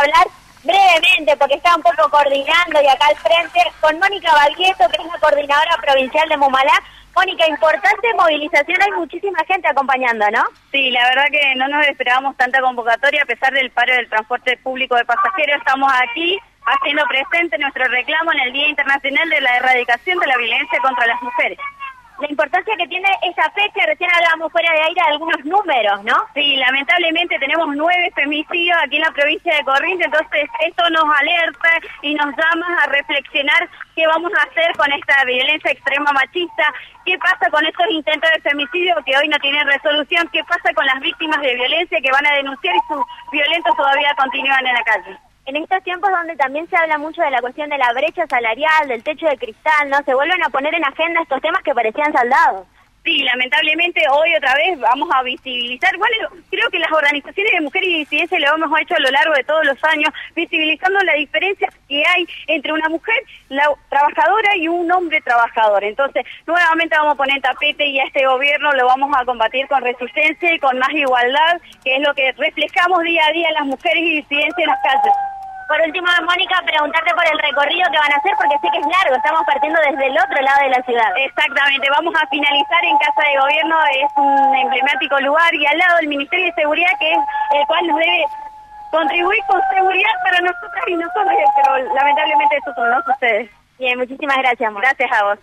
hablar brevemente, porque está un poco coordinando y acá al frente, con Mónica Valgueto, que es la coordinadora provincial de Mumalá. Mónica, importante movilización, hay muchísima gente acompañando, ¿no? Sí, la verdad que no nos esperábamos tanta convocatoria, a pesar del paro del transporte público de pasajeros, estamos aquí haciendo presente nuestro reclamo en el Día Internacional de la Erradicación de la Violencia contra las Mujeres la importancia que tiene esa fecha, hablábamos fuera de aire algunos números, ¿no? Sí, lamentablemente tenemos nueve femicidios aquí en la provincia de Corrientes, entonces esto nos alerta y nos llama a reflexionar qué vamos a hacer con esta violencia extrema machista, qué pasa con estos intentos de femicidio que hoy no tienen resolución, qué pasa con las víctimas de violencia que van a denunciar y sus violentos todavía continúan en la calle en estos tiempos donde también se habla mucho de la cuestión de la brecha salarial, del techo de cristal, ¿no? Se vuelven a poner en agenda estos temas que parecían saldados. Sí, lamentablemente hoy otra vez vamos a visibilizar, bueno, creo que las organizaciones de mujeres y disidencia lo hemos hecho a lo largo de todos los años, visibilizando la diferencia que hay entre una mujer trabajadora y un hombre trabajador. Entonces, nuevamente vamos a poner tapete y a este gobierno lo vamos a combatir con resistencia y con más igualdad, que es lo que reflejamos día a día las mujeres y disidencias en las calles. Por último, Mónica, preguntarte por el recorrido que van a hacer, porque sé que es largo, estamos partiendo desde el otro lado de la ciudad. Exactamente, vamos a finalizar en Casa de Gobierno, es un emblemático lugar, y al lado del Ministerio de Seguridad, que es el cual nos debe contribuir con seguridad para nosotras y nosotros, pero lamentablemente eso no sucede. Bien, muchísimas gracias. Gracias a vos.